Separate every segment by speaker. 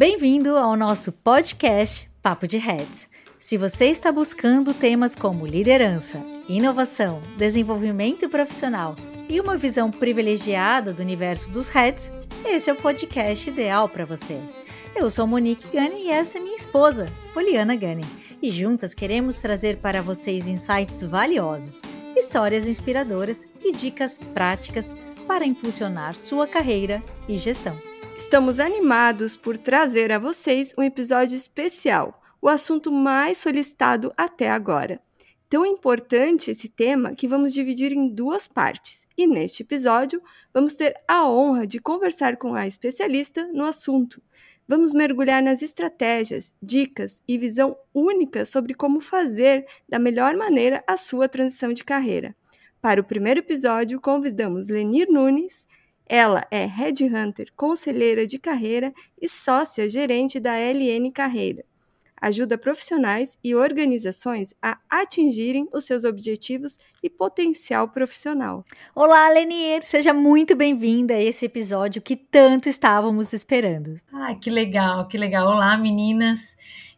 Speaker 1: Bem-vindo ao nosso podcast Papo de Heads. Se você está buscando temas como liderança, inovação, desenvolvimento profissional e uma visão privilegiada do universo dos Heads, esse é o podcast ideal para você. Eu sou Monique Gani e essa é minha esposa, Poliana Gani, e juntas queremos trazer para vocês insights valiosos, histórias inspiradoras e dicas práticas para impulsionar sua carreira e gestão.
Speaker 2: Estamos animados por trazer a vocês um episódio especial, o assunto mais solicitado até agora. Tão importante esse tema que vamos dividir em duas partes, e neste episódio vamos ter a honra de conversar com a especialista no assunto. Vamos mergulhar nas estratégias, dicas e visão única sobre como fazer da melhor maneira a sua transição de carreira. Para o primeiro episódio, convidamos Lenir Nunes, ela é Headhunter, conselheira de carreira e sócia gerente da LN Carreira. Ajuda profissionais e organizações a atingirem os seus objetivos e potencial profissional.
Speaker 1: Olá, Lenier, seja muito bem-vinda a esse episódio que tanto estávamos esperando.
Speaker 3: Ah, que legal, que legal. Olá, meninas.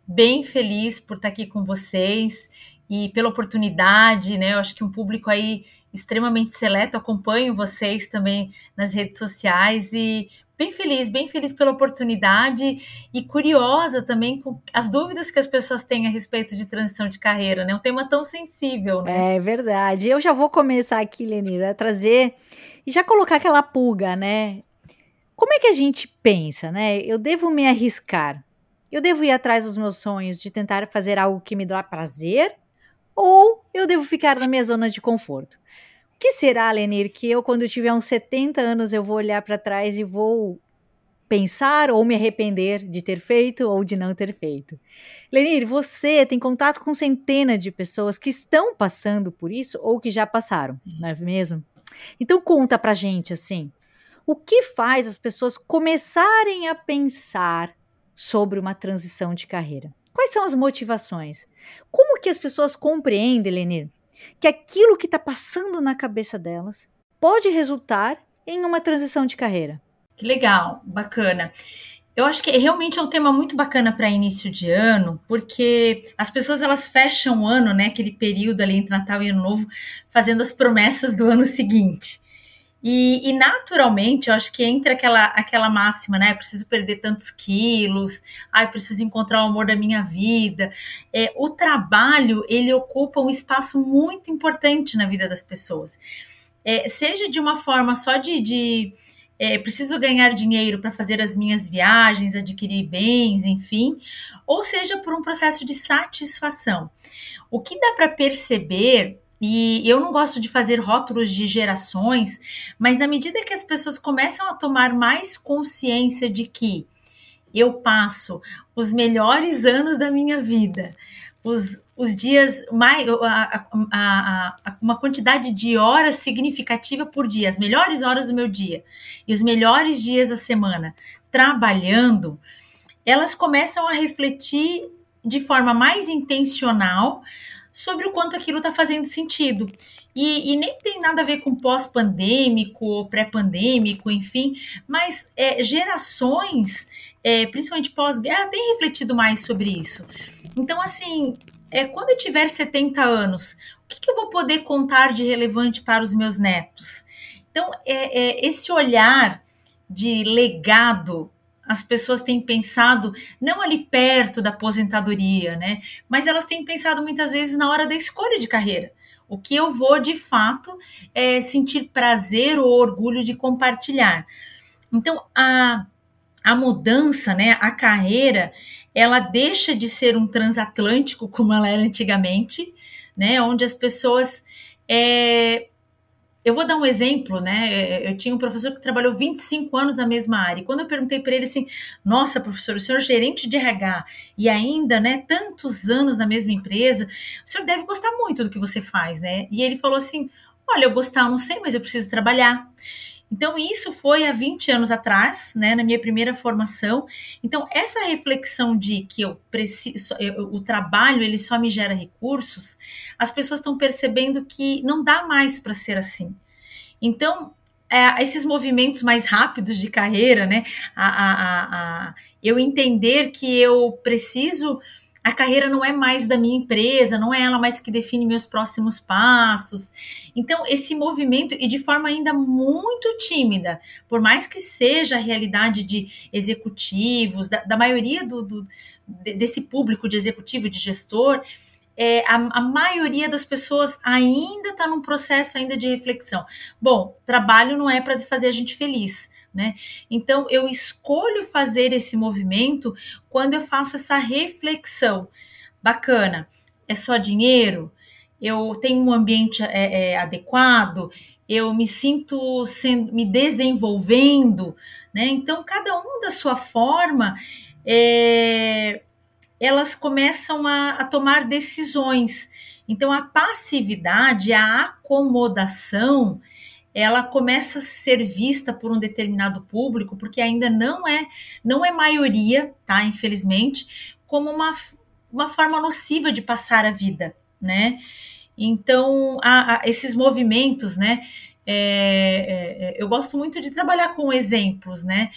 Speaker 3: Bem feliz por estar aqui com vocês e pela oportunidade, né? Eu acho que um público aí extremamente seleto, acompanho vocês também nas redes sociais e bem feliz, bem feliz pela oportunidade e curiosa também com as dúvidas que as pessoas têm a respeito de transição de carreira, né? Um tema tão sensível, né?
Speaker 1: É verdade. Eu já vou começar aqui, Lenira, a trazer e já colocar aquela pulga, né? Como é que a gente pensa, né? Eu devo me arriscar? Eu devo ir atrás dos meus sonhos de tentar fazer algo que me dá prazer? Ou eu devo ficar na minha zona de conforto? O que será, Lenir, que eu, quando tiver uns 70 anos, eu vou olhar para trás e vou pensar ou me arrepender de ter feito ou de não ter feito? Lenir, você tem contato com centenas de pessoas que estão passando por isso ou que já passaram, não é mesmo? Então conta pra gente assim, o que faz as pessoas começarem a pensar sobre uma transição de carreira? Quais são as motivações? Como que as pessoas compreendem, Lenir, que aquilo que está passando na cabeça delas pode resultar em uma transição de carreira?
Speaker 3: Que legal, bacana. Eu acho que realmente é um tema muito bacana para início de ano, porque as pessoas elas fecham o ano, né, aquele período ali entre Natal e Ano Novo, fazendo as promessas do ano seguinte. E, e, naturalmente, eu acho que entra aquela, aquela máxima, né? Preciso perder tantos quilos, ai, preciso encontrar o amor da minha vida. É, o trabalho, ele ocupa um espaço muito importante na vida das pessoas. É, seja de uma forma só de, de é, preciso ganhar dinheiro para fazer as minhas viagens, adquirir bens, enfim, ou seja por um processo de satisfação. O que dá para perceber e eu não gosto de fazer rótulos de gerações, mas na medida que as pessoas começam a tomar mais consciência de que eu passo os melhores anos da minha vida, os, os dias mais a, a, a, uma quantidade de horas significativa por dia, as melhores horas do meu dia e os melhores dias da semana trabalhando, elas começam a refletir de forma mais intencional sobre o quanto aquilo está fazendo sentido. E, e, nem tem nada a ver com pós-pandêmico ou pré-pandêmico, enfim, mas é, gerações, é, principalmente pós-guerra, têm refletido mais sobre isso. Então, assim, é, quando eu tiver 70 anos, o que, que eu vou poder contar de relevante para os meus netos? Então, é, é esse olhar de legado as pessoas têm pensado não ali perto da aposentadoria, né? Mas elas têm pensado muitas vezes na hora da escolha de carreira. O que eu vou de fato é sentir prazer ou orgulho de compartilhar. Então, a, a mudança, né, a carreira, ela deixa de ser um transatlântico como ela era antigamente, né, onde as pessoas é, eu vou dar um exemplo, né? Eu tinha um professor que trabalhou 25 anos na mesma área. E quando eu perguntei para ele assim: "Nossa, professor, o senhor é gerente de RH e ainda, né, tantos anos na mesma empresa, o senhor deve gostar muito do que você faz, né?" E ele falou assim: "Olha, eu gostar, não sei, mas eu preciso trabalhar." Então, isso foi há 20 anos atrás, né, na minha primeira formação. Então, essa reflexão de que eu preciso, eu, o trabalho ele só me gera recursos, as pessoas estão percebendo que não dá mais para ser assim. Então, é, esses movimentos mais rápidos de carreira, né? A, a, a, eu entender que eu preciso a carreira não é mais da minha empresa, não é ela mais que define meus próximos passos. Então, esse movimento, e de forma ainda muito tímida, por mais que seja a realidade de executivos, da, da maioria do, do, desse público de executivo, de gestor, é, a, a, maioria das pessoas ainda está num processo ainda de reflexão. Bom, trabalho não é para fazer a gente feliz. Né? Então eu escolho fazer esse movimento quando eu faço essa reflexão. Bacana, é só dinheiro? Eu tenho um ambiente é, é, adequado? Eu me sinto sendo, me desenvolvendo, né? Então cada um da sua forma é, elas começam a, a tomar decisões. Então, a passividade, a acomodação, ela começa a ser vista por um determinado público, porque ainda não é, não é maioria, tá? Infelizmente, como uma, uma forma nociva de passar a vida, né? Então, a, a, esses movimentos, né? É, é, eu gosto muito de trabalhar com exemplos, né?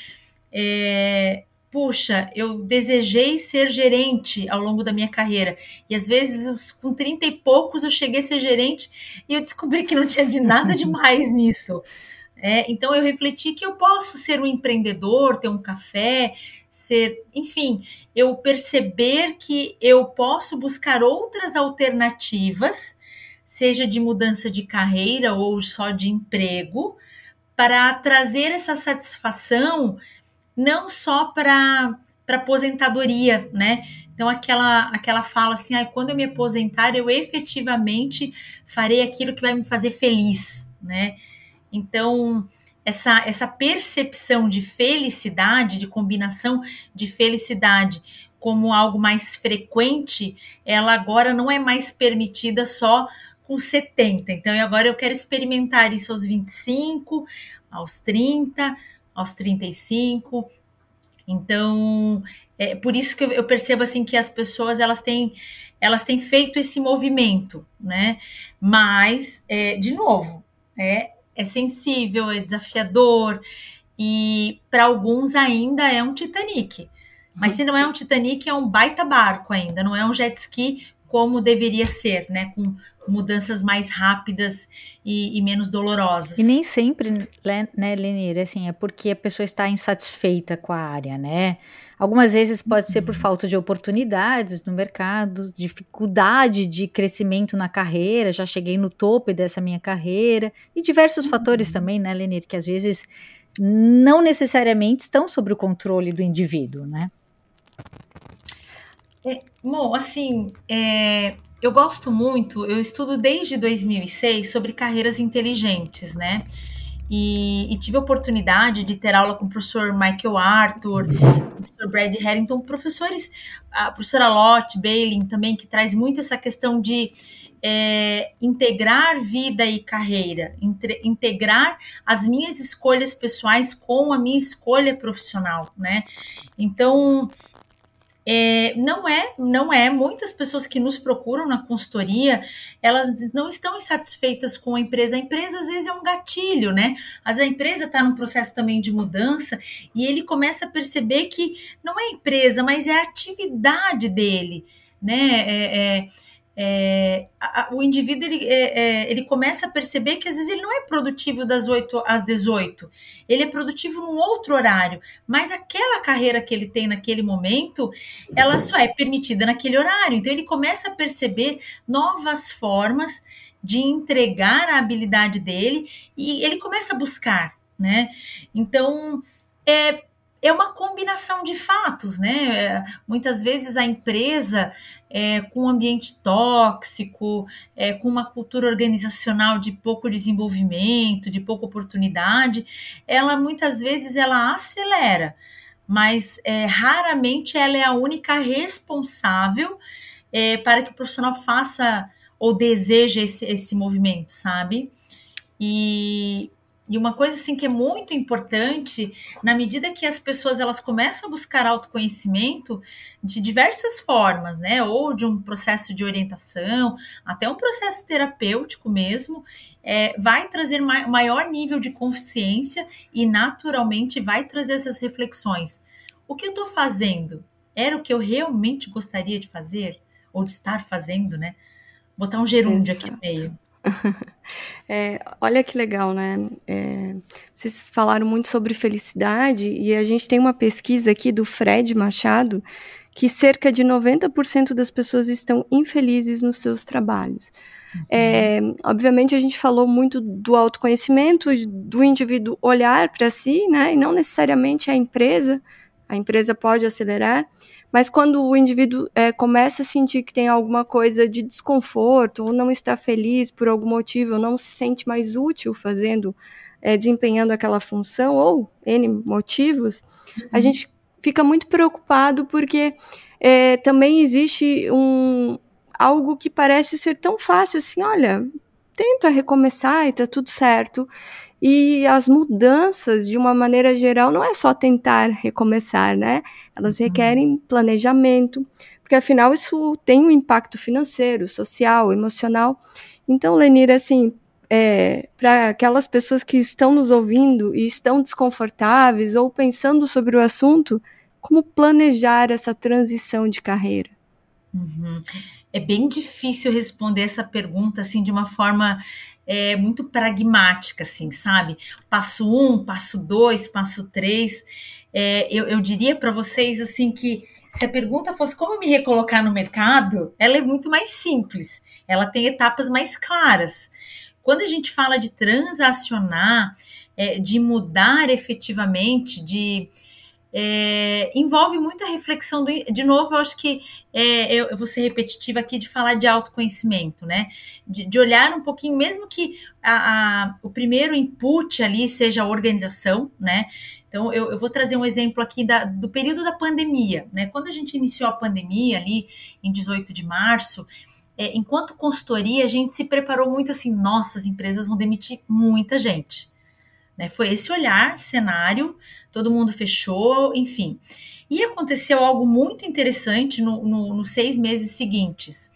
Speaker 3: É, puxa, eu desejei ser gerente ao longo da minha carreira. E às vezes, com 30 e poucos, eu cheguei a ser gerente e eu descobri que não tinha de nada demais nisso. É, então eu refleti que eu posso ser um empreendedor, ter um café, ser, enfim, eu perceber que eu posso buscar outras alternativas, seja de mudança de carreira ou só de emprego, para trazer essa satisfação não só para para aposentadoria, né? Então aquela aquela fala assim, ah, quando eu me aposentar, eu efetivamente farei aquilo que vai me fazer feliz, né? Então essa essa percepção de felicidade, de combinação de felicidade como algo mais frequente, ela agora não é mais permitida só com 70. Então agora eu quero experimentar isso aos 25, aos 30, aos 35. Então, é por isso que eu percebo assim que as pessoas elas têm elas têm feito esse movimento, né? Mas, é, de novo, é, é sensível, é desafiador e para alguns ainda é um Titanic. Mas se não é um Titanic, é um baita barco ainda, não é um jet ski como deveria ser, né? Com mudanças mais rápidas e, e menos dolorosas.
Speaker 1: E nem sempre, né, Lenir, assim, é porque a pessoa está insatisfeita com a área, né? Algumas vezes pode ser por uhum. falta de oportunidades no mercado, dificuldade de crescimento na carreira, já cheguei no topo dessa minha carreira, e diversos uhum. fatores também, né, Lenir, que às vezes não necessariamente estão sob o controle do indivíduo, né?
Speaker 3: É, bom, assim, é, eu gosto muito, eu estudo desde 2006 sobre carreiras inteligentes, né? E, e, tive a oportunidade de ter aula com o professor Michael Arthur, o professor Brad Harrington, professores, a professora Lott Bailey também, que traz muito essa questão de é, integrar vida e carreira, entre, integrar as minhas escolhas pessoais com a minha escolha profissional, né? Então, é, não é, não é. Muitas pessoas que nos procuram na consultoria, elas não estão insatisfeitas com a empresa. A empresa às vezes é um gatilho, né? Mas a empresa está num processo também de mudança e ele começa a perceber que não é a empresa, mas é a atividade dele, né? É, é, é, a, o indivíduo ele, é, é, ele começa a perceber que às vezes ele não é produtivo das 8 às 18, ele é produtivo num outro horário, mas aquela carreira que ele tem naquele momento, ela só é permitida naquele horário. Então ele começa a perceber novas formas de entregar a habilidade dele e ele começa a buscar, né? Então é, é uma combinação de fatos, né? Muitas vezes a empresa é, com um ambiente tóxico, é, com uma cultura organizacional de pouco desenvolvimento, de pouca oportunidade, ela muitas vezes ela acelera, mas é, raramente ela é a única responsável é, para que o profissional faça ou deseje esse, esse movimento, sabe? E E uma coisa assim que é muito importante, na medida que as pessoas elas começam a buscar autoconhecimento de diversas formas, né? Ou de um processo de orientação, até um processo terapêutico mesmo, é, vai trazer ma maior nível de consciência e naturalmente vai trazer essas reflexões. O que eu estou fazendo? Era o que eu realmente gostaria de fazer? Ou de estar fazendo, né? Botar um gerúndio Exato. aqui no meio.
Speaker 2: É, olha que legal, né? É, vocês falaram muito sobre felicidade e a gente tem uma pesquisa aqui do Fred Machado que cerca de 90% das pessoas estão infelizes nos seus trabalhos. É, obviamente, a gente falou muito do autoconhecimento, do indivíduo olhar para si, né? E não necessariamente a empresa. A empresa pode acelerar, mas quando o indivíduo é, começa a sentir que tem alguma coisa de desconforto, ou não está feliz por algum motivo, ou não se sente mais útil fazendo, é, desempenhando aquela função, ou N motivos, uhum. a gente fica muito preocupado porque é, também existe um, algo que parece ser tão fácil assim, olha, tenta recomeçar e tá tudo certo. E as mudanças, de uma maneira geral, não é só tentar recomeçar, né? Elas uhum. requerem planejamento, porque afinal isso tem um impacto financeiro, social, emocional. Então, Lenira, assim, é, para aquelas pessoas que estão nos ouvindo e estão desconfortáveis ou pensando sobre o assunto, como planejar essa transição de carreira?
Speaker 3: Uhum. É bem difícil responder essa pergunta assim de uma forma é, muito pragmática, assim, sabe? Passo um, passo dois, passo três. É, eu, eu diria para vocês assim que se a pergunta fosse como me recolocar no mercado, ela é muito mais simples. Ela tem etapas mais claras. Quando a gente fala de transacionar, é, de mudar efetivamente, de é, envolve muita reflexão. Do, de novo, eu acho que é, eu, eu, vou ser repetitiva aqui de falar de autoconhecimento, né? De, de olhar um pouquinho, mesmo que a, a, o primeiro input ali seja a organização, né? Então, eu, eu vou trazer um exemplo aqui da, do período da pandemia, né? Quando a gente iniciou a pandemia ali em 18 de março, é, enquanto consultoria, a gente se preparou muito assim, nossas empresas vão demitir muita gente. Né? Foi esse olhar, cenário, todo mundo fechou, enfim. E aconteceu algo muito interessante no, no, nos seis meses seguintes.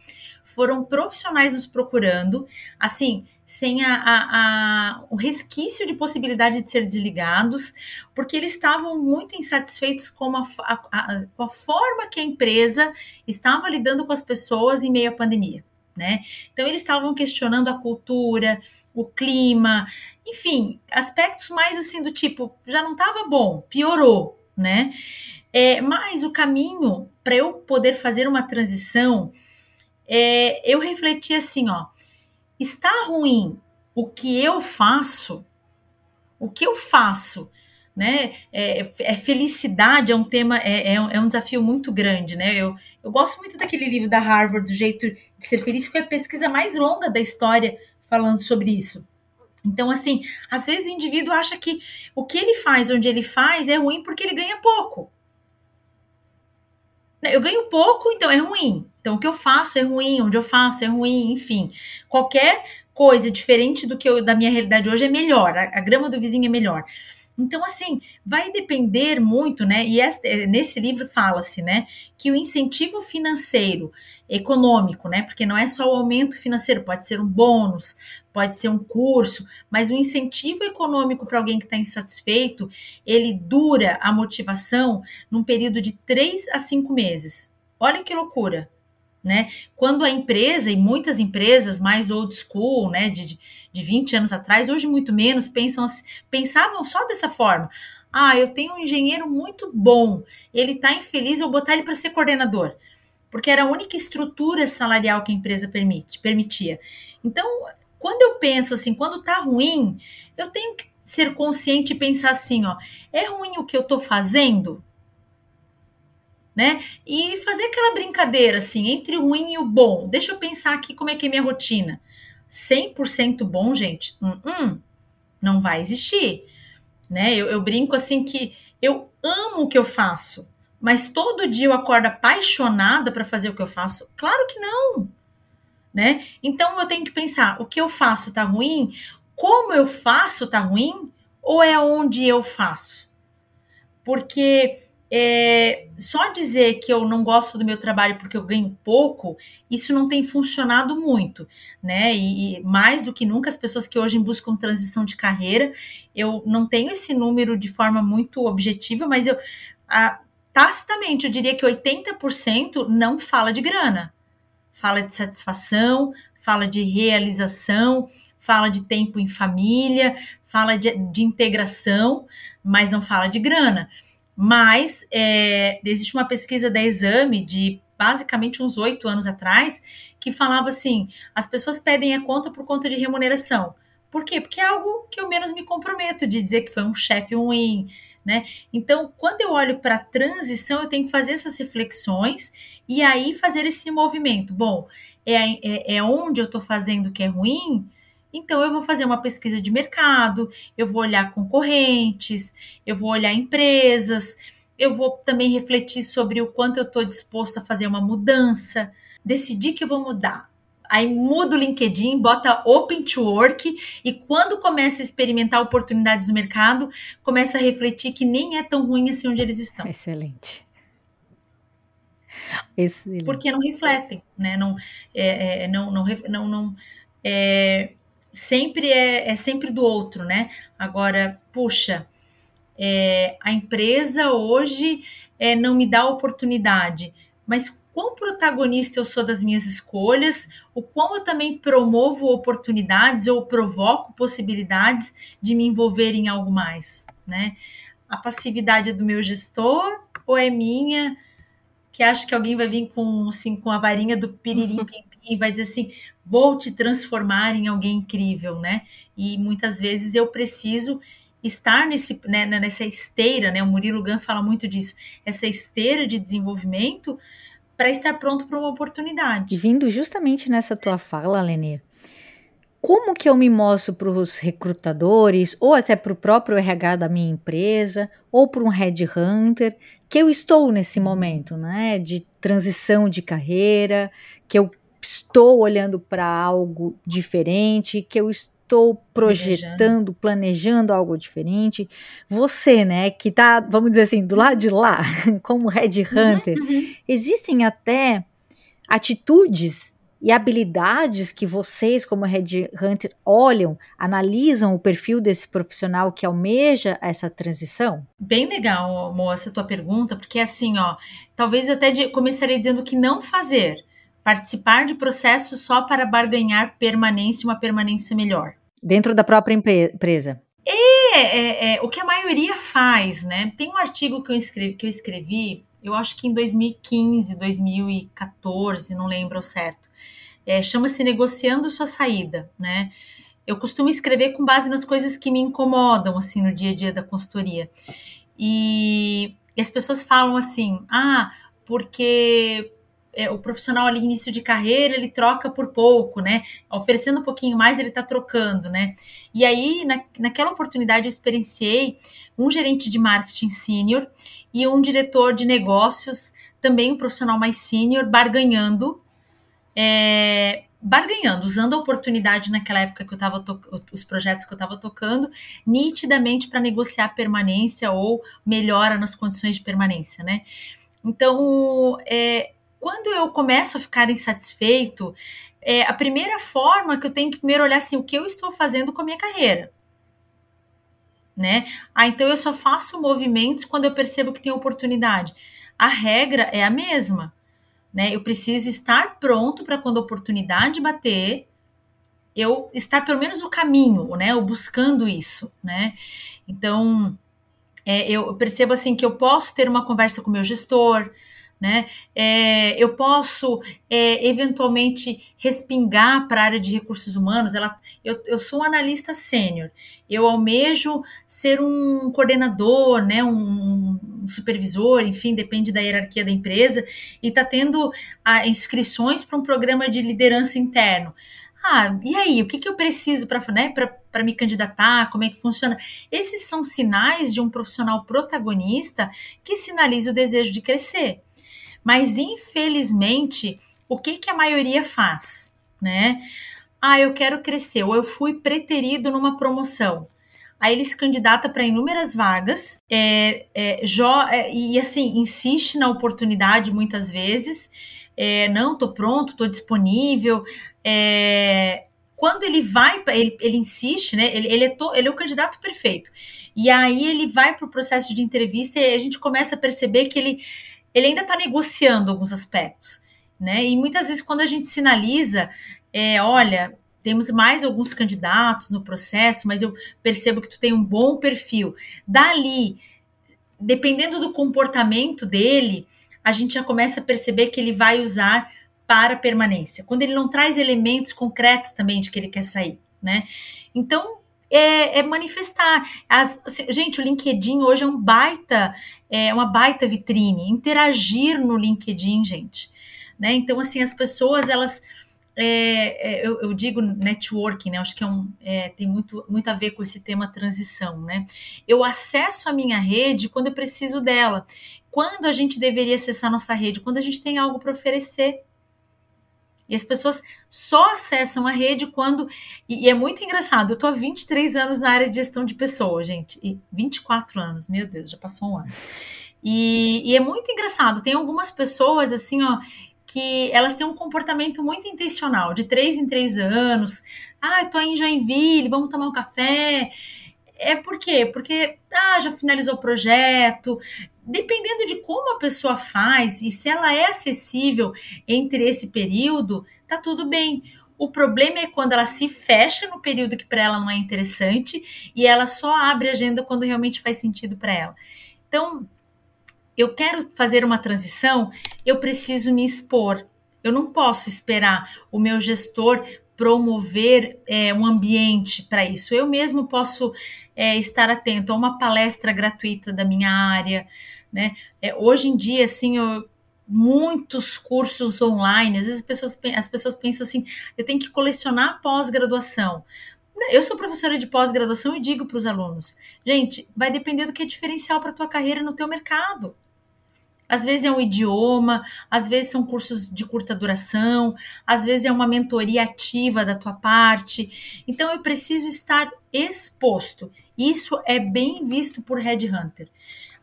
Speaker 3: Foram profissionais nos procurando, assim, sem a, a, a, o resquício de possibilidade de ser desligados, porque eles estavam muito insatisfeitos com a, com a forma que a empresa estava lidando com as pessoas em meio à pandemia. Né? Então eles estavam questionando a cultura, o clima, enfim, aspectos mais assim do tipo, já não estava bom, piorou, né? É, mas o caminho para eu poder fazer uma transição, é, eu refleti assim, ó, está ruim o que eu faço, o que eu faço, né? É, é felicidade é um tema, é, é, é, um desafio muito grande, né? Eu, eu gosto muito daquele livro da Harvard, do jeito de ser feliz, que foi a pesquisa mais longa da história falando sobre isso. Então, assim, às vezes o indivíduo acha que o que ele faz onde ele faz é ruim porque ele ganha pouco. Eu ganho pouco, então é ruim. Então, o que eu faço é ruim, onde eu faço é ruim, enfim. Qualquer coisa diferente do que eu, da minha realidade hoje é melhor. A, a grama do vizinho é melhor. Então, assim, vai depender muito, né? E este, nesse livro fala-se, né, que o incentivo financeiro, econômico, né? Porque não é só o aumento financeiro, pode ser um bônus, pode ser um curso, mas o incentivo econômico para alguém que está insatisfeito, ele dura a motivação num período de três a cinco meses. Olha que loucura, né? Quando a empresa, e muitas empresas mais old school, né, de, de 20 anos atrás, hoje muito menos, pensam, pensavam só dessa forma. Ah, eu tenho um engenheiro muito bom, ele está infeliz, eu vou botar ele para ser coordenador. Porque era a única estrutura salarial que a empresa permite, permitia. Então, quando eu penso assim, quando tá ruim, eu tenho que ser consciente e pensar assim, ó, é ruim o que eu tô fazendo? Né? E fazer aquela brincadeira assim, entre o ruim e o bom. Deixa eu pensar aqui como é que é minha rotina. 100% bom, gente? Hum, hum, não vai existir. Né? Eu, eu brinco assim que eu amo o que eu faço, mas todo dia eu acordo apaixonada para fazer o que eu faço? Claro que não né? Então eu tenho que pensar, o que eu faço tá ruim? como eu faço tá ruim ou é onde eu faço? Porque é, só dizer que eu não gosto do meu trabalho porque eu ganho pouco, isso não tem funcionado muito, né? E, e, mais do que nunca, as pessoas que hoje buscam transição de carreira, eu não tenho esse número de forma muito objetiva, mas eu a, tacitamente eu diria que 80% não fala de grana, fala de satisfação, fala de realização, fala de tempo em família, fala de, de integração, mas não fala de grana. Mas é, existe uma pesquisa da Exame de basicamente uns oito anos atrás que falava assim: as pessoas pedem a conta por conta de remuneração. Por quê? Porque é algo que eu menos me comprometo de dizer que foi um chefe ruim, né? Então, quando eu olho para a transição, eu tenho que fazer essas reflexões e aí fazer esse movimento. Bom, é, é, é onde eu estou fazendo que é ruim, então, eu vou fazer uma pesquisa de mercado, eu vou olhar concorrentes, eu vou olhar empresas, eu vou também refletir sobre o quanto eu estou disposto a fazer uma mudança, decidir que eu vou mudar. Aí muda o LinkedIn, bota Open to Work e quando começa a experimentar oportunidades no mercado, começa a refletir que nem é tão ruim assim onde eles estão.
Speaker 1: Excelente. Excelente.
Speaker 3: Porque não refletem, né? Não, é, é, não, não, não, não é, sempre é, é sempre do outro, né? Agora, puxa, é, a empresa hoje é, não me dá oportunidade, mas quão protagonista eu sou das minhas escolhas, o quão eu também promovo oportunidades ou provoco possibilidades de me envolver em algo mais, né? A passividade é do meu gestor ou é minha? Que acho que alguém vai vir com assim com a varinha do piririm e vai dizer assim: vou te transformar em alguém incrível, né? E muitas vezes eu preciso estar nesse, né, nessa esteira, né? O Murilo Gun fala muito disso, essa esteira de desenvolvimento para estar pronto para uma oportunidade.
Speaker 1: E vindo justamente nessa tua fala, Lenir, como que eu me mostro para os recrutadores ou até para o próprio RH da minha empresa ou para um headhunter que eu estou nesse momento, né, de transição de carreira, que eu estou olhando para algo diferente, que eu estou projetando, planejando algo diferente. Você, né, que tá, vamos dizer assim, do lado de lá, como Red Hunter, uhum, uhum. existem até atitudes e habilidades que vocês, como Red Hunter, olham, analisam o perfil desse profissional que almeja essa transição?
Speaker 3: Bem legal, moça, tua pergunta, porque assim, ó, talvez até começaria dizendo que não fazer, participar de processos só para barganhar permanência e uma permanência melhor.
Speaker 1: Dentro da própria empresa.
Speaker 3: É, é, é, o que a maioria faz, né? Tem um artigo que eu escrevi, que eu escrevi, eu acho que em 2015, 2014, não lembro ao certo. É, Chama-se Negociando Sua Saída, né? Eu costumo escrever com base nas coisas que me incomodam, assim, no dia a dia da consultoria. E, e as pessoas falam assim, ah, porque é, o profissional ali início de carreira ele troca por pouco, né? Oferecendo um pouquinho mais ele está trocando, né? E aí na, naquela oportunidade eu experienciei um gerente de marketing sênior e um diretor de negócios, também um profissional mais sênior, barganhando, é, barganhando, usando a oportunidade naquela época que eu estava os projetos que eu estava tocando, nitidamente para negociar permanência ou melhora nas condições de permanência, né? Então, é, quando eu começo a ficar insatisfeito, é a primeira forma que eu tenho que primeiro olhar assim, o que eu estou fazendo com a minha carreira. Né? Ah, então eu só faço movimentos quando eu percebo que tem oportunidade. A regra é a mesma, né? Eu preciso estar pronto para quando a oportunidade bater, eu estar pelo menos no caminho, né? Ou buscando isso, né? Então, é, eu percebo assim que eu posso ter uma conversa com o meu gestor, né? É, eu posso é, eventualmente respingar para a área de recursos humanos. Ela, eu, eu sou um analista sênior, eu almejo ser um coordenador, né? Um, um, supervisor, enfim, depende da hierarquia da empresa, e está tendo a, inscrições para um programa de liderança interno. Ah, e aí, o que, que eu preciso para né, me candidatar? Como é que funciona? Esses são sinais de um profissional protagonista que sinaliza o desejo de crescer. Mas infelizmente, o que, que a maioria faz, né? Ah, eu quero crescer, ou eu fui preterido numa promoção. Aí ele se candidata para inúmeras vagas, é, é, é, e assim, insiste na oportunidade muitas vezes. É, não, tô pronto, tô disponível. É, quando ele vai, ele, ele insiste, né? Ele, ele, é to, ele é o candidato perfeito. E aí ele vai para o processo de entrevista e a gente começa a perceber que ele, ele ainda está negociando alguns aspectos. Né? E muitas vezes, quando a gente sinaliza, é, olha, temos mais alguns candidatos no processo, mas eu percebo que tu tem um bom perfil. Dali, dependendo do comportamento dele, a gente já começa a perceber que ele vai usar para permanência. Quando ele não traz elementos concretos também de que ele quer sair, né? Então, é, é manifestar. As, gente, o LinkedIn hoje é um baita, é uma baita vitrine. Interagir no LinkedIn, gente. Né? Então, assim, as pessoas, elas é, é, eu, eu, digo networking, né? Acho que é um, é, tem muito, muito a ver com esse tema transição, né? Eu acesso a minha rede quando eu preciso dela. Quando a gente deveria acessar nossa rede? Quando a gente tem algo para oferecer. E as pessoas só acessam a rede quando. E, e, é muito engraçado. Eu tô há 23 anos na área de gestão de pessoas, gente. E 24 anos, meu Deus, já passou um ano. E, e é muito engraçado. Tem algumas pessoas, assim, ó, que elas têm um comportamento muito intencional, de três em três anos. Ah, eu em Joinville, vamos tomar um café. É por quê? Porque ah, já finalizou o projeto. Dependendo de como a pessoa faz e se ela é acessível entre esse período, tá tudo bem. O problema é quando ela se fecha no período que para ela não é interessante e ela só abre a agenda quando realmente faz sentido para ela. Então, eu quero fazer uma transição, eu preciso me expor. Eu não posso esperar o meu gestor promover é, um ambiente para isso. Eu mesmo posso é, estar atento a uma palestra gratuita da minha área, né? É, hoje em dia, assim, eu, muitos cursos online. Às vezes as pessoas, as pessoas pensam assim: eu tenho que colecionar pós-graduação. Eu sou professora de pós-graduação e digo para os alunos: gente, vai depender do que é diferencial para a tua carreira no teu mercado. Às vezes é um idioma, às vezes são cursos de curta duração, às vezes é uma mentoria ativa da tua parte. Então eu preciso estar exposto. Isso é bem visto por Headhunter.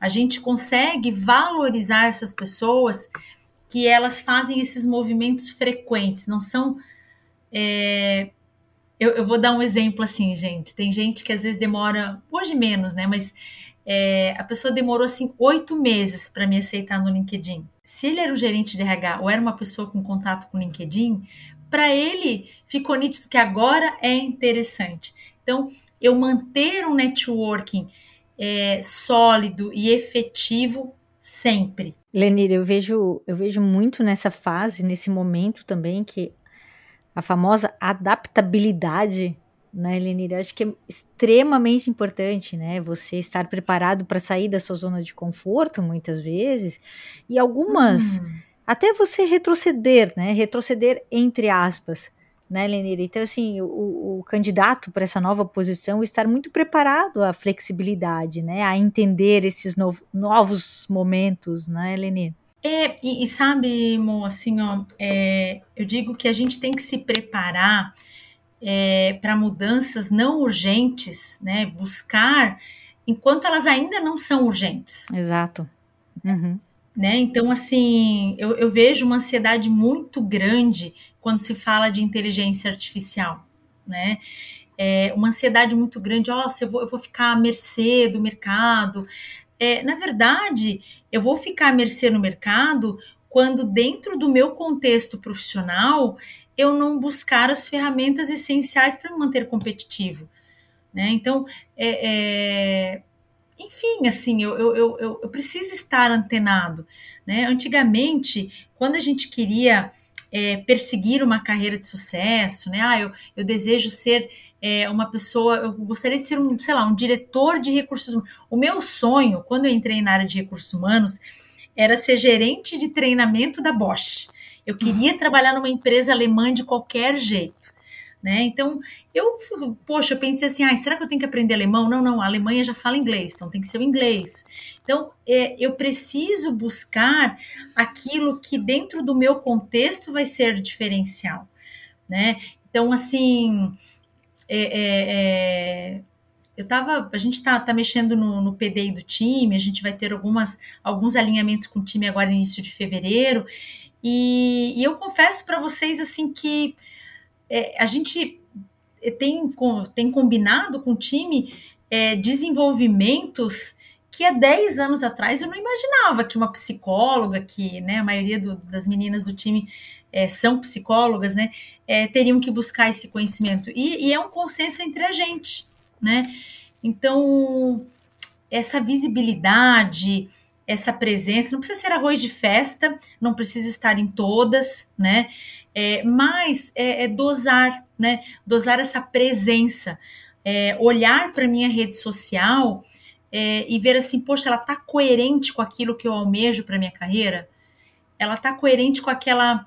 Speaker 3: A gente consegue valorizar essas pessoas que elas fazem esses movimentos frequentes, não são. É... Eu, eu vou dar um exemplo assim, gente. Tem gente que às vezes demora, hoje menos, né? Mas é, a pessoa demorou assim oito meses para me aceitar no LinkedIn. Se ele era um gerente de RH ou era uma pessoa com contato com o LinkedIn, para ele ficou nítido que agora é interessante. Então, eu manter um networking é, sólido e efetivo sempre.
Speaker 1: Lenir, eu vejo, eu vejo muito nessa fase, nesse momento também, que a famosa adaptabilidade né, Lenir? Acho que é extremamente importante, né? Você estar preparado para sair da sua zona de conforto, muitas vezes, e algumas, hum. até você retroceder, né? Retroceder entre aspas, né, Lenir? Então, assim, o, o candidato para essa nova posição estar muito preparado à flexibilidade, né? A entender esses novo, novos momentos, né, Lenir?
Speaker 3: É, e, e sabe, Mo, assim, ó, é, eu digo que a gente tem que se preparar é, para mudanças não urgentes, né? Buscar enquanto elas ainda não são urgentes.
Speaker 1: Exato. Uhum.
Speaker 3: Né? Então, assim, eu, eu, vejo uma ansiedade muito grande quando se fala de inteligência artificial, né? É uma ansiedade muito grande, ó, oh, eu, vou, eu vou ficar à mercê do mercado. É, na verdade, eu vou ficar à mercê no mercado quando, dentro do meu contexto profissional, eu não buscar as ferramentas essenciais para me manter competitivo. Né? Então, é, é, enfim, assim, eu, eu, eu, eu, preciso estar antenado. Né? Antigamente, quando a gente queria é, perseguir uma carreira de sucesso, né? ah, eu, eu desejo ser é, uma pessoa, eu gostaria de ser um, sei lá, um diretor de recursos humanos. O meu sonho, quando eu entrei na área de recursos humanos, era ser gerente de treinamento da Bosch. Eu queria trabalhar numa empresa alemã de qualquer jeito. Né? Então, eu, poxa, eu pensei assim, ah, será que eu tenho que aprender alemão? Não, não, a Alemanha já fala inglês, então tem que ser o inglês. Então, é, eu preciso buscar aquilo que dentro do meu contexto vai ser diferencial, né? Então, assim, é, é, é, eu tava, a gente tá, tá mexendo no, no PDI do time, a gente vai ter algumas, alguns alinhamentos com o time agora início de fevereiro, e, e eu confesso para vocês assim que é, a gente tem, tem combinado com o time é, desenvolvimentos que há 10 anos atrás eu não imaginava que uma psicóloga, que né, a maioria do, das meninas do time é, são psicólogas, né, é, teriam que buscar esse conhecimento. E, e, é um consenso entre a gente, né? Então, essa visibilidade, essa presença, não precisa ser arroz de festa, não precisa estar em todas, né? É, mas é, é dosar, né? Dosar essa presença, é, olhar para minha rede social é, e ver assim, poxa, ela está coerente com aquilo que eu almejo para minha carreira? Ela está coerente com aquela.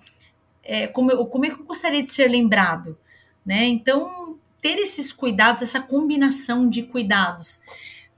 Speaker 3: É, como, como é que eu gostaria de ser lembrado? Né? Então, ter esses cuidados, essa combinação de cuidados.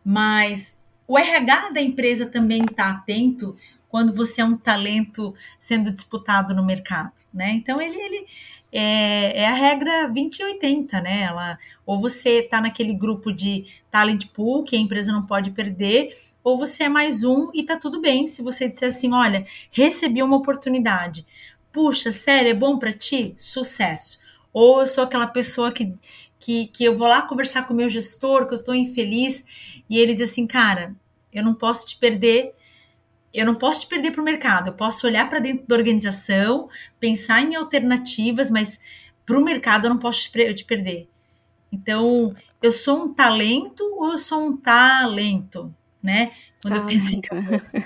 Speaker 3: Mas o RH da empresa também está atento quando você é um talento sendo disputado no mercado, né? Então ele, ele é, é a regra 2080, né? Ela, ou você está naquele grupo de talent pool que a empresa não pode perder, ou você é mais um e tá tudo bem se você disser assim, olha, recebi uma oportunidade. Puxa, sério, é bom para ti? Sucesso. Ou eu sou aquela pessoa que, que, que eu vou lá conversar com o meu gestor, que eu estou infeliz, e ele diz assim, cara, eu não posso te perder, eu não posso te perder para o mercado, eu posso olhar para dentro da organização, pensar em alternativas, mas para o mercado eu não posso te perder. Então, eu sou um talento ou eu sou um talento, né?
Speaker 2: Quando eu penso em...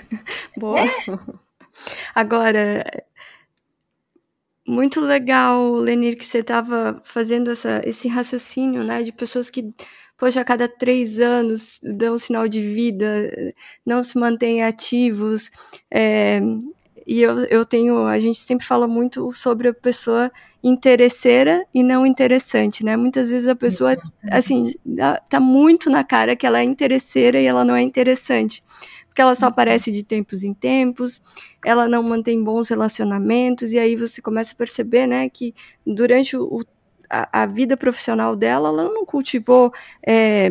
Speaker 2: Boa. É. Agora, muito legal, Lenir, que você estava fazendo essa, esse raciocínio, né, de pessoas que poxa, a cada três anos dão sinal de vida, não se mantêm ativos. É, e eu, eu tenho, a gente sempre fala muito sobre a pessoa interesseira e não interessante, né? Muitas vezes a pessoa, assim, tá muito na cara que ela é interesseira e ela não é interessante. Porque ela só aparece de tempos em tempos, ela não mantém bons relacionamentos, e aí você começa a perceber, né, que durante o, a, a vida profissional dela, ela não cultivou é,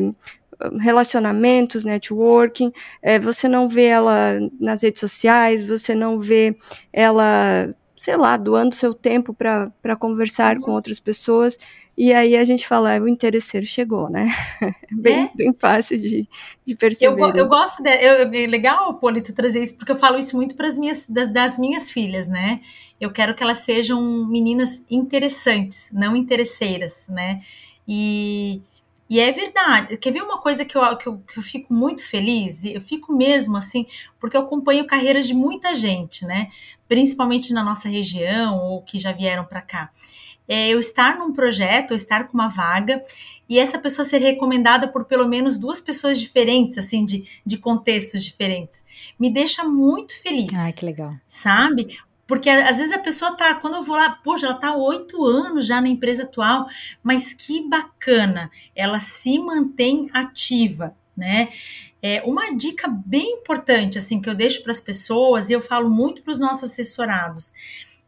Speaker 2: relacionamentos, networking, é, você não vê ela nas redes sociais, você não vê ela, sei lá, doando seu tempo para conversar com outras pessoas. E aí a gente fala, é, o interesseiro chegou, né? bem, é. bem fácil de, de perceber.
Speaker 3: Eu, eu gosto, de, eu, é legal, Polito, trazer isso, porque eu falo isso muito para as minhas, das, das minhas filhas, né? Eu quero que elas sejam meninas interessantes, não interesseiras, né? E, e é verdade. Quer ver uma coisa que eu, que eu, que eu fico muito feliz? Eu fico mesmo assim, porque eu acompanho carreiras de muita gente, né? Principalmente na nossa região ou que já vieram para cá é eu estar num projeto, ou estar com uma vaga, e essa pessoa ser recomendada por pelo menos duas pessoas diferentes, assim, de, de contextos diferentes. Me deixa muito feliz.
Speaker 1: Ai, que legal.
Speaker 3: Sabe? Porque às vezes a pessoa tá, quando eu vou lá, poxa, ela tá oito anos já na empresa atual, mas que bacana, ela se mantém ativa, né? É uma dica bem importante, assim, que eu deixo para as pessoas, e eu falo muito para os nossos assessorados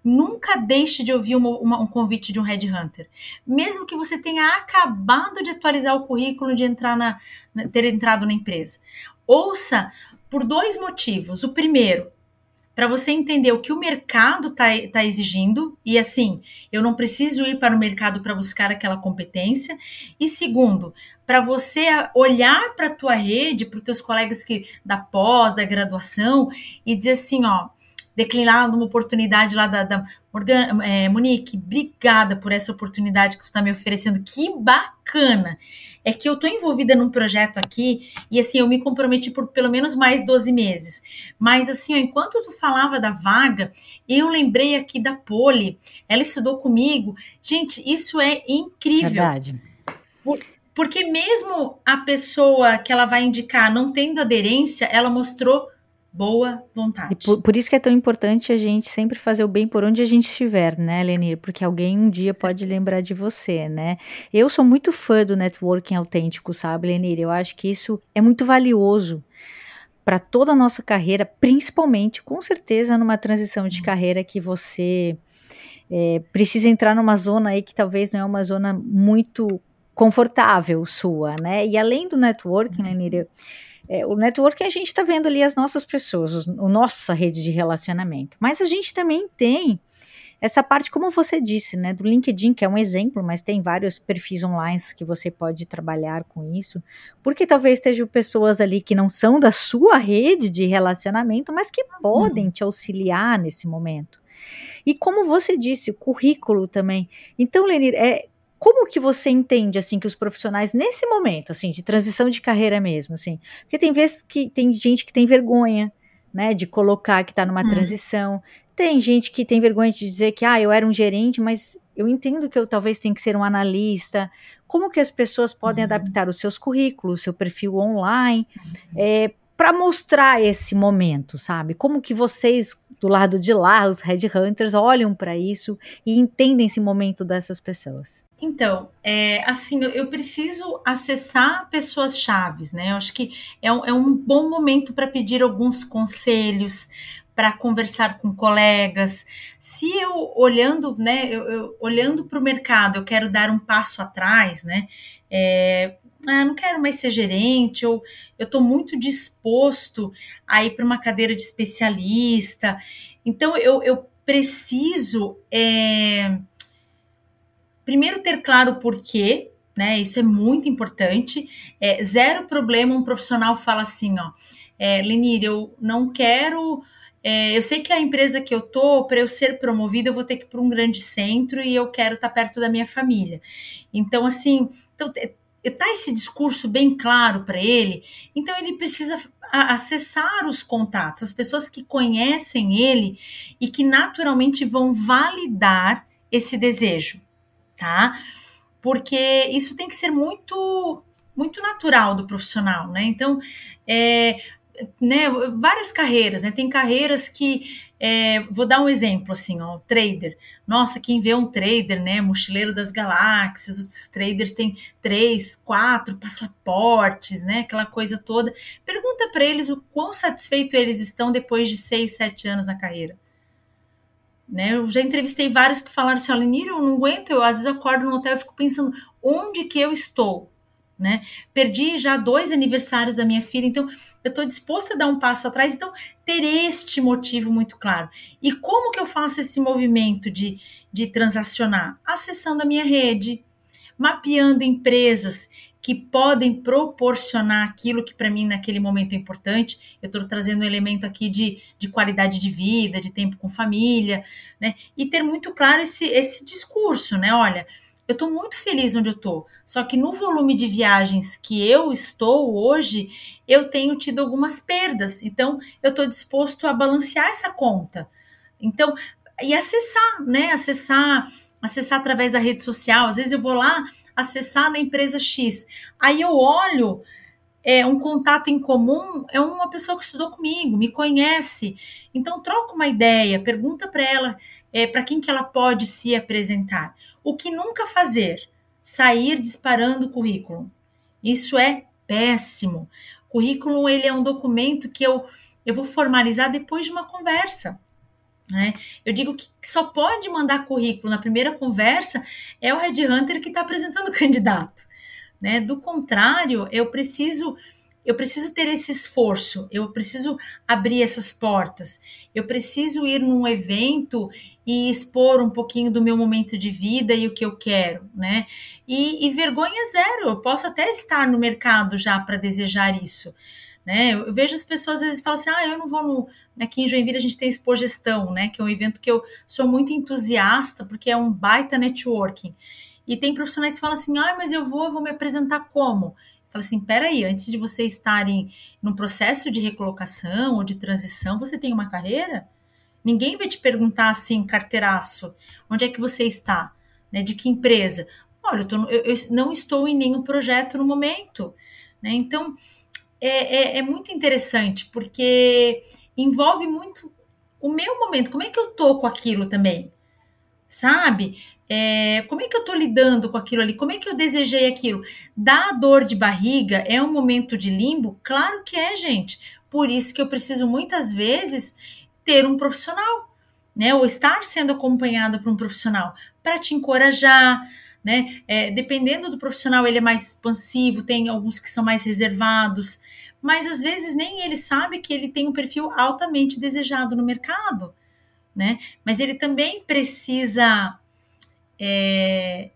Speaker 3: Nunca deixe de ouvir uma, uma, um convite de um headhunter. Mesmo que você tenha acabado de atualizar o currículo, de entrar na, ter entrado na empresa. Ouça por dois motivos. O primeiro, para você entender o que o mercado está tá exigindo, e assim, eu não preciso ir para o mercado para buscar aquela competência. E segundo, para você olhar para a tua rede, para os teus colegas que da pós, da graduação, e dizer assim, ó, declinado uma oportunidade lá da, da Morgan, é, Monique, obrigada por essa oportunidade que você está me oferecendo, que bacana. É que eu estou envolvida num projeto aqui e assim, eu me comprometi por pelo menos mais 12 meses. Mas assim, ó, enquanto tu falava da vaga, eu lembrei aqui da Poli, ela estudou comigo. Gente, isso é incrível.
Speaker 1: Verdade.
Speaker 3: Por, porque mesmo a pessoa que ela vai indicar não tendo aderência, ela mostrou boa vontade.
Speaker 1: Por, por, isso que é tão importante a gente sempre fazer o bem por onde a gente estiver, né, Lenir? Porque alguém um dia pode lembrar de você, né? Eu sou muito fã do networking autêntico, sabe, Lenir? Eu acho que isso é muito valioso para toda a nossa carreira, principalmente, com certeza, numa transição de carreira que você é, precisa entrar numa zona aí que talvez não é uma zona muito confortável sua, né? E além do networking, né, Nira, é, o networking a gente está vendo ali as nossas pessoas, a nossa rede de relacionamento. Mas a gente também tem essa parte, como você disse, né, do LinkedIn, que é um exemplo, mas tem vários perfis online que você pode trabalhar com isso, porque talvez estejam pessoas ali que não são da sua rede de relacionamento, mas que podem uhum. te auxiliar nesse momento. E como você disse, o currículo também. Então, Lenir, é, como que você entende assim que os profissionais nesse momento assim de transição de carreira mesmo assim porque tem vezes que tem gente que tem vergonha né de colocar que está numa hum. transição tem gente que tem vergonha de dizer que ah eu era um gerente mas eu entendo que eu talvez tenha que ser um analista como que as pessoas podem uhum. adaptar os seus currículos seu perfil online é, eh, para mostrar esse momento sabe como que vocês do lado de lá, os headhunters olham para isso e entendem esse momento dessas pessoas?
Speaker 3: Então, é, assim, eu preciso acessar pessoas chaves, né? Eu acho que é um, é um bom momento para pedir alguns conselhos, para conversar com colegas. Se eu olhando, né, eu, eu olhando para o mercado, eu quero dar um passo atrás, né? É, ah, não quero mais ser gerente, ou eu estou muito disposto a ir para uma cadeira de especialista. Então, eu, eu preciso, é, primeiro, ter claro o porquê, né? Isso é muito importante. É, zero problema um profissional fala assim, ó, é, Lenir, eu não quero. É, eu sei que a empresa que eu tô, para eu ser promovida, eu vou ter que ir para um grande centro e eu quero estar tá perto da minha família. Então, assim, então, está esse discurso bem claro para ele, então ele precisa acessar os contatos, as pessoas que conhecem ele e que naturalmente vão validar esse desejo, tá? Porque isso tem que ser muito muito natural do profissional, né? Então, é, né, várias carreiras, né? Tem carreiras que é, vou dar um exemplo assim, ó, trader. Nossa, quem vê um trader, né, mochileiro das galáxias, os traders têm três, quatro passaportes, né, aquela coisa toda. Pergunta para eles o quão satisfeito eles estão depois de seis, sete anos na carreira. Né, eu já entrevistei vários que falaram assim, olha, eu não aguento, eu às vezes acordo no hotel e fico pensando onde que eu estou, né? Perdi já dois aniversários da minha filha, então eu estou disposta a dar um passo atrás, então ter este motivo muito claro. E como que eu faço esse movimento de, de transacionar? Acessando a minha rede, mapeando empresas que podem proporcionar aquilo que para mim naquele momento é importante. Eu estou trazendo um elemento aqui de, de qualidade de vida, de tempo com família, né? E ter muito claro esse, esse discurso, né? Olha, eu estou muito feliz onde eu estou. Só que no volume de viagens que eu estou hoje, eu tenho tido algumas perdas. Então, eu estou disposto a balancear essa conta. Então, e acessar, né? Acessar, acessar através da rede social. Às vezes eu vou lá acessar na empresa X. Aí eu olho é, um contato em comum é uma pessoa que estudou comigo, me conhece. Então troca uma ideia, pergunta para ela é, para quem que ela pode se apresentar. O que nunca fazer? Sair disparando o currículo. Isso é péssimo. Currículo ele é um documento que eu, eu vou formalizar depois de uma conversa. Né? Eu digo que só pode mandar currículo na primeira conversa é o headhunter que está apresentando o candidato. Né? Do contrário, eu preciso eu preciso ter esse esforço, eu preciso abrir essas portas, eu preciso ir num evento e expor um pouquinho do meu momento de vida e o que eu quero, né? E, e vergonha zero, eu posso até estar no mercado já para desejar isso. Né? Eu vejo as pessoas às vezes falam assim: ah, eu não vou no. Aqui em Joinville a gente tem Expo Gestão, né? Que é um evento que eu sou muito entusiasta, porque é um baita networking. E tem profissionais que falam assim: ah, mas eu vou, eu vou me apresentar como? Fala assim, peraí, antes de você estarem num processo de recolocação ou de transição, você tem uma carreira? Ninguém vai te perguntar assim, carteiraço, onde é que você está? Né? De que empresa? Olha, eu, tô, eu, eu não estou em nenhum projeto no momento. Né? Então, é, é, é muito interessante, porque envolve muito o meu momento. Como é que eu tô com aquilo também? Sabe? É, como é que eu estou lidando com aquilo ali? Como é que eu desejei aquilo? Dá dor de barriga? É um momento de limbo? Claro que é, gente. Por isso que eu preciso muitas vezes ter um profissional. né? Ou estar sendo acompanhada por um profissional para te encorajar, né? É, dependendo do profissional, ele é mais expansivo, tem alguns que são mais reservados, mas às vezes nem ele sabe que ele tem um perfil altamente desejado no mercado, né? Mas ele também precisa. É,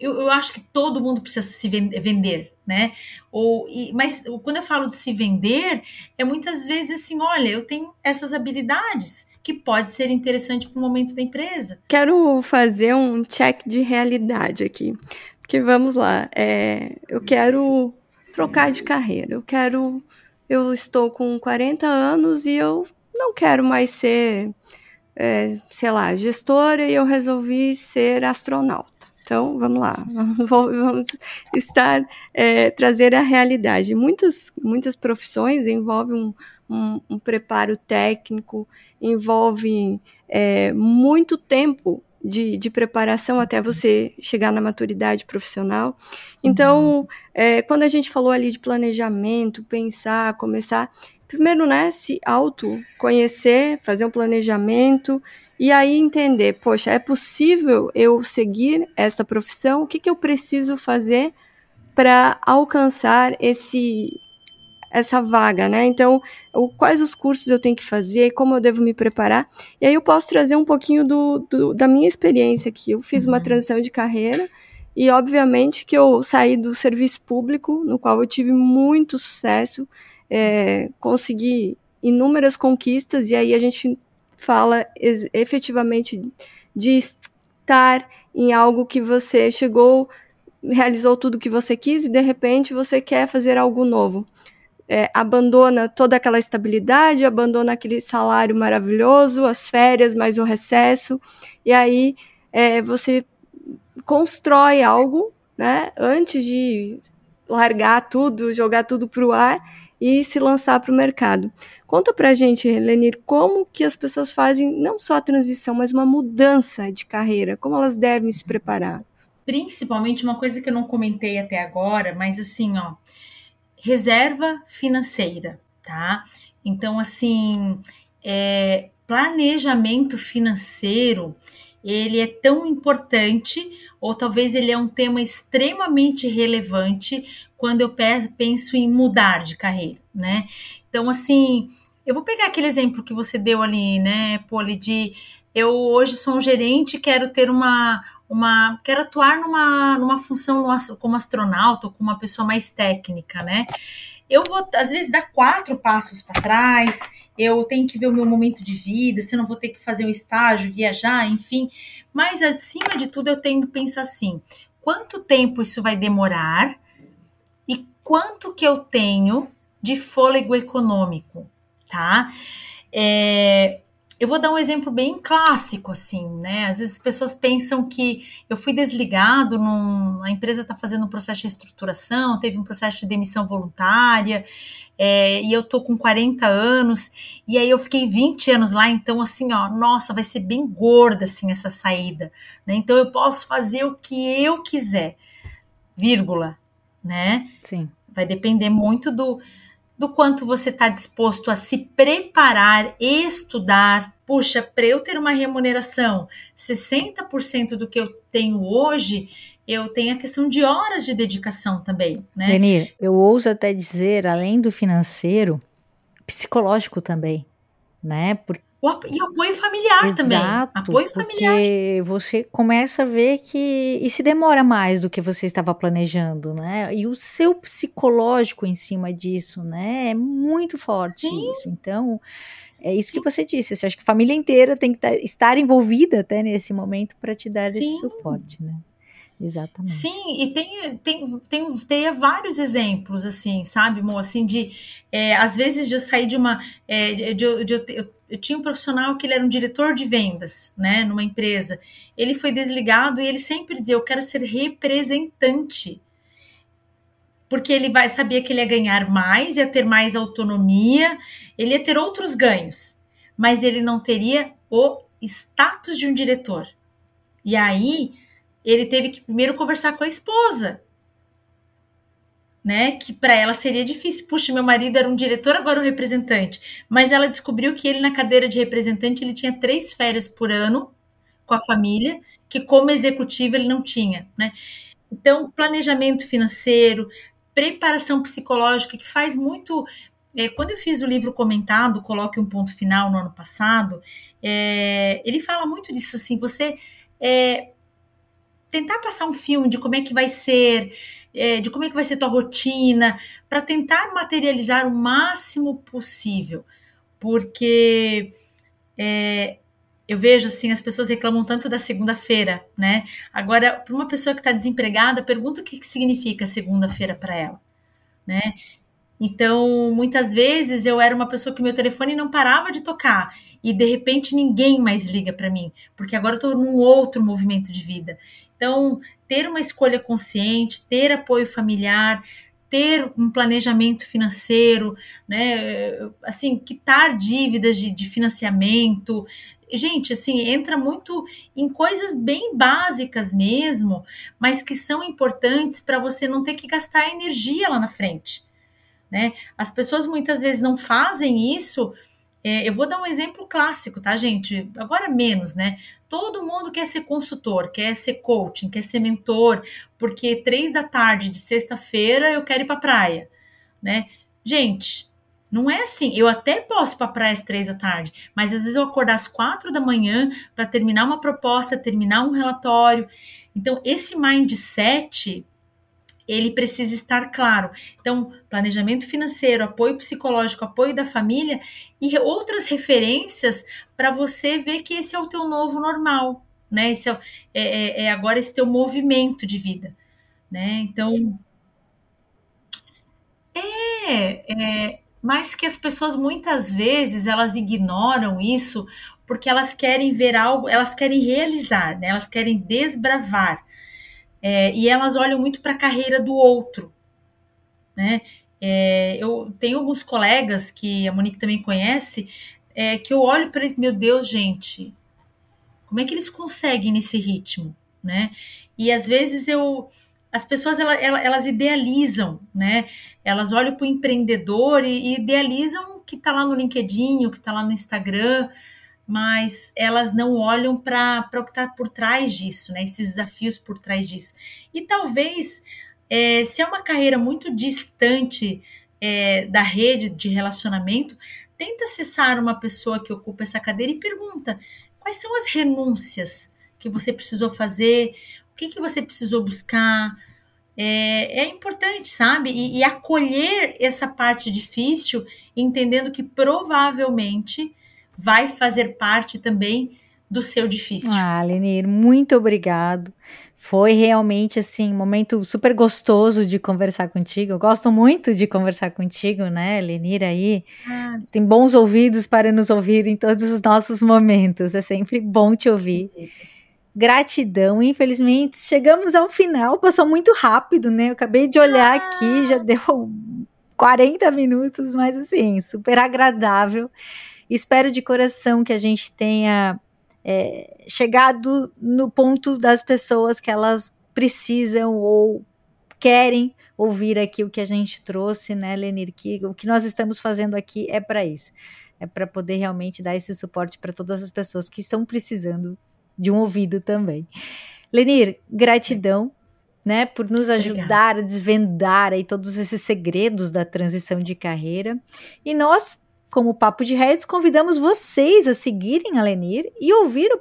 Speaker 3: eu, eu, acho que todo mundo precisa se vender, né? Ou, e, mas quando eu falo de se vender, é muitas vezes assim: olha, eu tenho essas habilidades que pode ser interessante para o momento da empresa.
Speaker 2: Quero fazer um check de realidade aqui. Porque vamos lá, é, eu quero trocar de carreira. Eu quero. Eu estou com 40 anos e eu não quero mais ser, é, sei lá, gestora e eu resolvi ser astronauta. Então, vamos lá, vamos estar, é, trazer a realidade. Muitas, muitas profissões envolvem um, um, um preparo técnico, envolve é, muito tempo de, de, preparação até você chegar na maturidade profissional. Então, uhum. é, quando a gente falou ali de planejamento, pensar, começar, primeiro, né, se autoconhecer, fazer um planejamento e aí entender, poxa, é possível eu seguir essa profissão? O que, que eu preciso fazer para alcançar esse essa vaga, né? Então, o, quais os cursos eu tenho que fazer, como eu devo me preparar. E aí eu posso trazer um pouquinho do, do da minha experiência aqui. Eu fiz uhum. uma transição de carreira e, obviamente, que eu saí do serviço público, no qual eu tive muito sucesso, é, consegui inúmeras conquistas, e aí a gente fala efetivamente de estar em algo que você chegou, realizou tudo que você quis e de repente você quer fazer algo novo. É, abandona toda aquela estabilidade, abandona aquele salário maravilhoso, as férias, mais o recesso, e aí é, você constrói algo, né, antes de largar tudo, jogar tudo para o ar e se lançar para o mercado. Conta para a gente, Lenir, como que as pessoas fazem não só a transição, mas uma mudança de carreira, como elas devem se preparar?
Speaker 3: Principalmente uma coisa que eu não comentei até agora, mas assim, ó, reserva financeira, tá? Então, assim, é, planejamento financeiro ele é tão importante, ou talvez ele é um tema extremamente relevante quando eu penso em mudar de carreira, né? Então, assim, eu vou pegar aquele exemplo que você deu ali, né, Poli, de eu hoje sou um gerente, quero ter uma, uma quero atuar numa, numa função como astronauta ou como uma pessoa mais técnica, né? Eu vou, às vezes, dar quatro passos para trás, eu tenho que ver o meu momento de vida, se não vou ter que fazer um estágio, viajar, enfim. Mas, acima de tudo, eu tenho que pensar assim: quanto tempo isso vai demorar e quanto que eu tenho de fôlego econômico, tá? É, eu vou dar um exemplo bem clássico, assim, né? Às vezes as pessoas pensam que eu fui desligado, num, a empresa está fazendo um processo de estruturação, teve um processo de demissão voluntária, é, e eu tô com 40 anos, e aí eu fiquei 20 anos lá, então assim, ó, nossa, vai ser bem gorda, assim, essa saída, né? Então eu posso fazer o que eu quiser, vírgula, né?
Speaker 1: Sim.
Speaker 3: Vai depender muito do do quanto você está disposto a se preparar, estudar. Puxa, para eu ter uma remuneração 60% do que eu tenho hoje, eu tenho a questão de horas de dedicação também, né?
Speaker 1: Denir, eu ouso até dizer, além do financeiro, psicológico também, né?
Speaker 3: Porque e apoio familiar
Speaker 1: Exato,
Speaker 3: também. Apoio
Speaker 1: familiar. Porque você começa a ver que. E se demora mais do que você estava planejando, né? E o seu psicológico em cima disso, né? É muito forte Sim. isso. Então, é isso que você disse. Eu acho que a família inteira tem que estar envolvida até nesse momento para te dar Sim. esse suporte, né? Exatamente.
Speaker 3: Sim, e tem, tem, tem, tem vários exemplos, assim, sabe, Mo, assim, de, é, às vezes de eu sair de uma, é, de, de, de, eu, eu tinha um profissional que ele era um diretor de vendas, né, numa empresa, ele foi desligado e ele sempre dizia, eu quero ser representante, porque ele vai, sabia que ele ia ganhar mais, ia ter mais autonomia, ele ia ter outros ganhos, mas ele não teria o status de um diretor. E aí, ele teve que primeiro conversar com a esposa. Né? Que para ela seria difícil. Puxa, meu marido era um diretor, agora um representante. Mas ela descobriu que ele, na cadeira de representante, ele tinha três férias por ano com a família, que como executivo ele não tinha, né? Então, planejamento financeiro, preparação psicológica, que faz muito. É, quando eu fiz o livro comentado, Coloque um Ponto Final no ano passado, é, ele fala muito disso, assim, você é, tentar passar um filme de como é que vai ser, é, de como é que vai ser tua rotina, para tentar materializar o máximo possível, porque é, eu vejo assim, as pessoas reclamam tanto da segunda-feira, né? Agora, para uma pessoa que está desempregada, pergunta o que, que significa segunda-feira para ela, né? Então, muitas vezes eu era uma pessoa que meu telefone não parava de tocar e de repente ninguém mais liga para mim, porque agora eu estou num outro movimento de vida. Então, ter uma escolha consciente, ter apoio familiar, ter um planejamento financeiro, né? Assim, quitar dívidas de, de financiamento. Gente, assim, entra muito em coisas bem básicas mesmo, mas que são importantes para você não ter que gastar energia lá na frente né? As pessoas muitas vezes não fazem isso. É, eu vou dar um exemplo clássico, tá, gente? Agora menos, né? Todo mundo quer ser consultor, quer ser coaching, quer ser mentor, porque três da tarde de sexta-feira eu quero ir para praia, né? Gente, não é assim. Eu até posso ir para praia às três da tarde, mas às vezes eu acordar às quatro da manhã para terminar uma proposta, terminar um relatório. Então, esse mindset ele precisa estar claro. Então, planejamento financeiro, apoio psicológico, apoio da família e outras referências para você ver que esse é o teu novo normal, né? Esse é, é, é, é agora esse teu movimento de vida, né? Então, é, é, mas que as pessoas muitas vezes elas ignoram isso porque elas querem ver algo, elas querem realizar, né? Elas querem desbravar é, e elas olham muito para a carreira do outro, né? É, eu tenho alguns colegas que a Monique também conhece, é, que eu olho para eles, meu Deus, gente, como é que eles conseguem nesse ritmo, né? E às vezes eu, as pessoas elas, elas idealizam, né? Elas olham para o empreendedor e, e idealizam o que está lá no LinkedIn, o que está lá no Instagram, mas elas não olham para o que está por trás disso, né? Esses desafios por trás disso. E talvez, é, se é uma carreira muito distante é, da rede de relacionamento, tenta acessar uma pessoa que ocupa essa cadeira e pergunta quais são as renúncias que você precisou fazer, o que, que você precisou buscar. É, é importante, sabe? E, e acolher essa parte difícil, entendendo que provavelmente vai fazer parte também do seu difícil.
Speaker 1: Ah, Lenir, muito obrigado. Foi realmente assim um momento super gostoso de conversar contigo. Eu gosto muito de conversar contigo, né, Lenir aí ah. tem bons ouvidos para nos ouvir em todos os nossos momentos. É sempre bom te ouvir. Gratidão. Infelizmente, chegamos ao final. Passou muito rápido, né? Eu acabei de olhar ah. aqui, já deu 40 minutos, mas assim, super agradável. Espero de coração que a gente tenha é, chegado no ponto das pessoas que elas precisam ou querem ouvir aqui o que a gente trouxe, né, Lenir? Que o que nós estamos fazendo aqui é para isso. É para poder realmente dar esse suporte para todas as pessoas que estão precisando de um ouvido também. Lenir, gratidão. Né, por nos ajudar Obrigada. a desvendar aí todos esses segredos da transição de carreira. E nós como Papo de Redes, convidamos vocês a seguirem a Lenir e ouvir o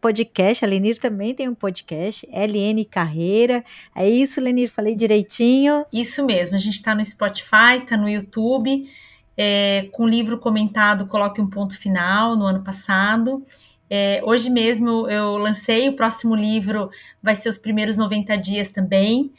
Speaker 1: podcast. A Lenir também tem um podcast, LN Carreira. É isso, Lenir? Falei direitinho?
Speaker 3: Isso mesmo. A gente está no Spotify, está no YouTube, é, com livro comentado Coloque um Ponto Final no ano passado. É, hoje mesmo eu lancei o próximo livro, vai ser os primeiros 90 dias também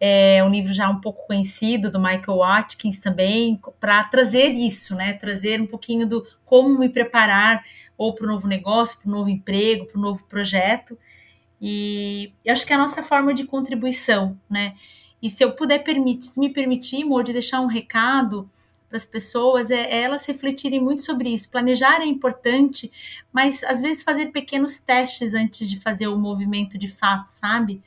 Speaker 3: é um livro já um pouco conhecido do Michael Watkins também, para trazer isso, né? Trazer um pouquinho do como me preparar ou para o novo negócio, para o novo emprego, para o novo projeto. E eu acho que é a nossa forma de contribuição, né? E se eu puder permitir, me permitir, Mo, de deixar um recado para as pessoas, é, é, elas refletirem muito sobre isso. Planejar é importante, mas às vezes fazer pequenos testes antes de fazer o movimento de fato, sabe?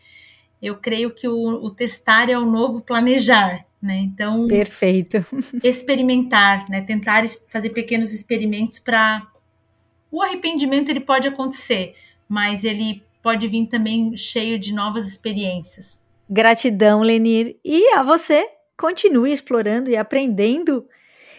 Speaker 3: Eu creio que o, o testar é o novo planejar, né? Então,
Speaker 1: perfeito.
Speaker 3: Experimentar, né? Tentar fazer pequenos experimentos para o arrependimento ele pode acontecer, mas ele pode vir também cheio de novas experiências.
Speaker 1: Gratidão, Lenir, e a você. Continue explorando e aprendendo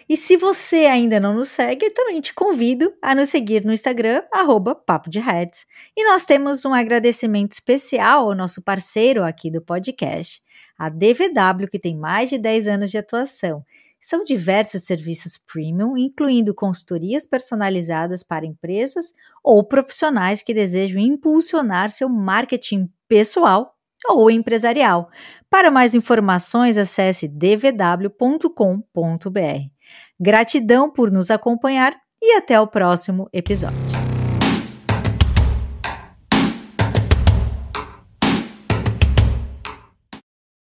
Speaker 1: e se você ainda não nos segue, também te convido a nos seguir no Instagram, arroba Papo de Heads. E nós temos um agradecimento especial ao nosso parceiro aqui do podcast, a DVW, que tem mais de 10 anos de atuação. São diversos serviços premium, incluindo consultorias personalizadas para empresas ou profissionais que desejam impulsionar seu marketing pessoal ou empresarial. Para mais informações, acesse dvw.com.br. Gratidão por nos acompanhar e até o próximo episódio.